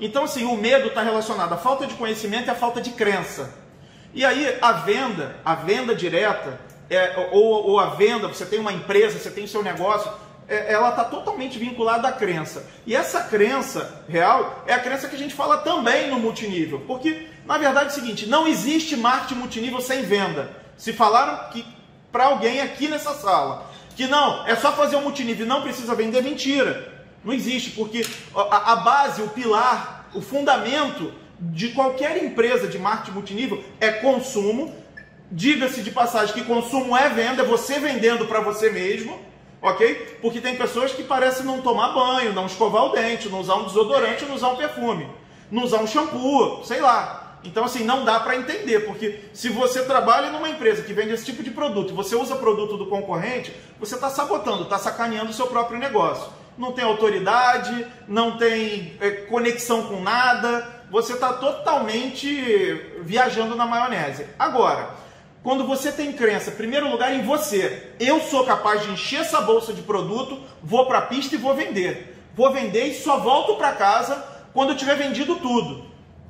Então, assim, o medo está relacionado à falta de conhecimento e à falta de crença. E aí, a venda, a venda direta, é, ou, ou, a venda, você tem uma empresa, você tem seu negócio, é, ela está totalmente vinculada à crença. E essa crença real é a crença que a gente fala também no multinível. Porque, na verdade, é o seguinte: não existe marketing multinível sem venda. Se falaram que para alguém aqui nessa sala que não, é só fazer o multinível e não precisa vender, mentira. Não existe, porque a, a base, o pilar, o fundamento de qualquer empresa de marketing multinível é consumo. Diga-se de passagem que consumo é venda, é você vendendo para você mesmo, ok? Porque tem pessoas que parecem não tomar banho, não escovar o dente, não usar um desodorante, não usar um perfume, não usar um shampoo, sei lá. Então, assim, não dá para entender, porque se você trabalha numa empresa que vende esse tipo de produto e você usa produto do concorrente, você está sabotando, está sacaneando o seu próprio negócio não tem autoridade, não tem é, conexão com nada, você está totalmente viajando na maionese. Agora, quando você tem crença, primeiro lugar, em você, eu sou capaz de encher essa bolsa de produto, vou para a pista e vou vender. Vou vender e só volto para casa quando eu tiver vendido tudo.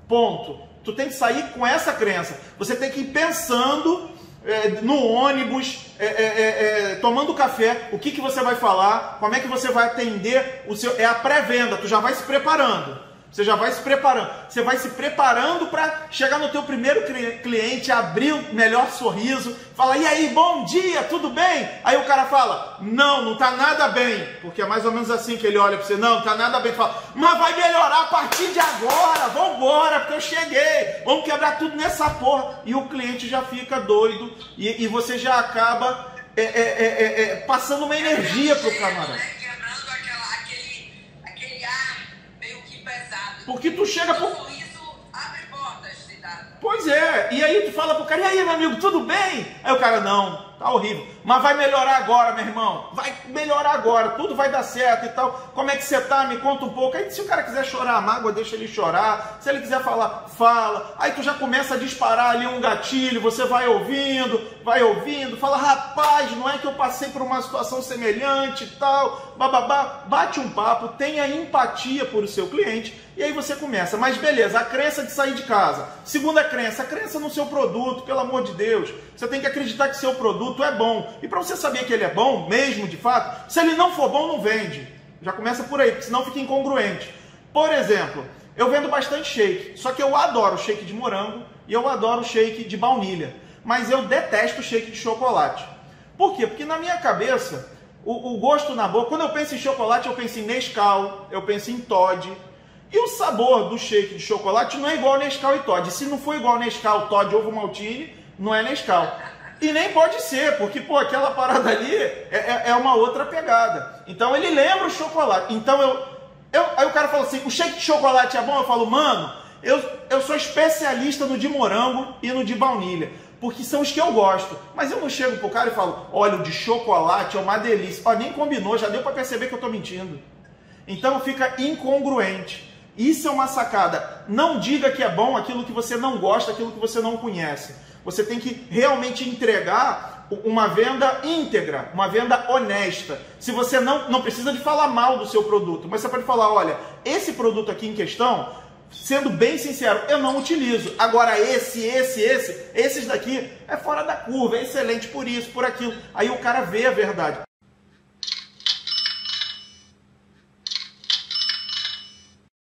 Ponto. Tu tem que sair com essa crença. Você tem que ir pensando é, no ônibus, é, é, é, é, tomando café, o que, que você vai falar, como é que você vai atender o seu. É a pré-venda, tu já vai se preparando. Você já vai se preparando. Você vai se preparando para chegar no teu primeiro cliente, abrir o melhor sorriso, falar, e aí, bom dia, tudo bem? Aí o cara fala, não, não tá nada bem. Porque é mais ou menos assim que ele olha para você, não, tá nada bem. fala, mas vai melhorar a partir de agora, vambora, porque eu cheguei. Vamos quebrar tudo nessa porra. E o cliente já fica doido e, e você já acaba é, é, é, é passando uma energia pro camarada. Porque tu chega por. Pois é, e aí tu fala pro cara, e aí meu amigo, tudo bem? Aí o cara, não, tá horrível. Mas vai melhorar agora, meu irmão. Vai melhorar agora, tudo vai dar certo e tal. Como é que você tá? Me conta um pouco. Aí se o cara quiser chorar a mágoa, deixa ele chorar. Se ele quiser falar, fala. Aí tu já começa a disparar ali um gatilho, você vai ouvindo, vai ouvindo, fala, rapaz, não é que eu passei por uma situação semelhante e tal, bababá. Bate um papo, tenha empatia por o seu cliente e aí você começa. Mas beleza, a crença de sair de casa. Segunda crença, a crença no seu produto, pelo amor de Deus. Você tem que acreditar que seu produto é bom. E para você saber que ele é bom, mesmo de fato, se ele não for bom, não vende. Já começa por aí, porque senão fica incongruente. Por exemplo, eu vendo bastante shake, só que eu adoro shake de morango e eu adoro shake de baunilha. Mas eu detesto shake de chocolate. Por quê? Porque na minha cabeça, o, o gosto na boca, quando eu penso em chocolate, eu penso em Nescau, eu penso em Todd, e o sabor do shake de chocolate não é igual ao Nescau e Todd. Se não for igual ao Nescau, Todd, ovo maltine, não é Nescau. E nem pode ser, porque pô, aquela parada ali é, é, é uma outra pegada. Então ele lembra o chocolate. Então eu, eu. Aí o cara fala assim: o shake de chocolate é bom? Eu falo, mano, eu, eu sou especialista no de morango e no de baunilha. Porque são os que eu gosto. Mas eu não chego pro cara e falo, olha, o de chocolate é uma delícia. Ó, nem combinou, já deu para perceber que eu tô mentindo. Então fica incongruente. Isso é uma sacada. Não diga que é bom aquilo que você não gosta, aquilo que você não conhece. Você tem que realmente entregar uma venda íntegra, uma venda honesta. Se você não, não precisa de falar mal do seu produto, mas você pode falar, olha, esse produto aqui em questão, sendo bem sincero, eu não utilizo. Agora esse, esse, esse, esses daqui é fora da curva, é excelente por isso, por aquilo. Aí o cara vê a verdade.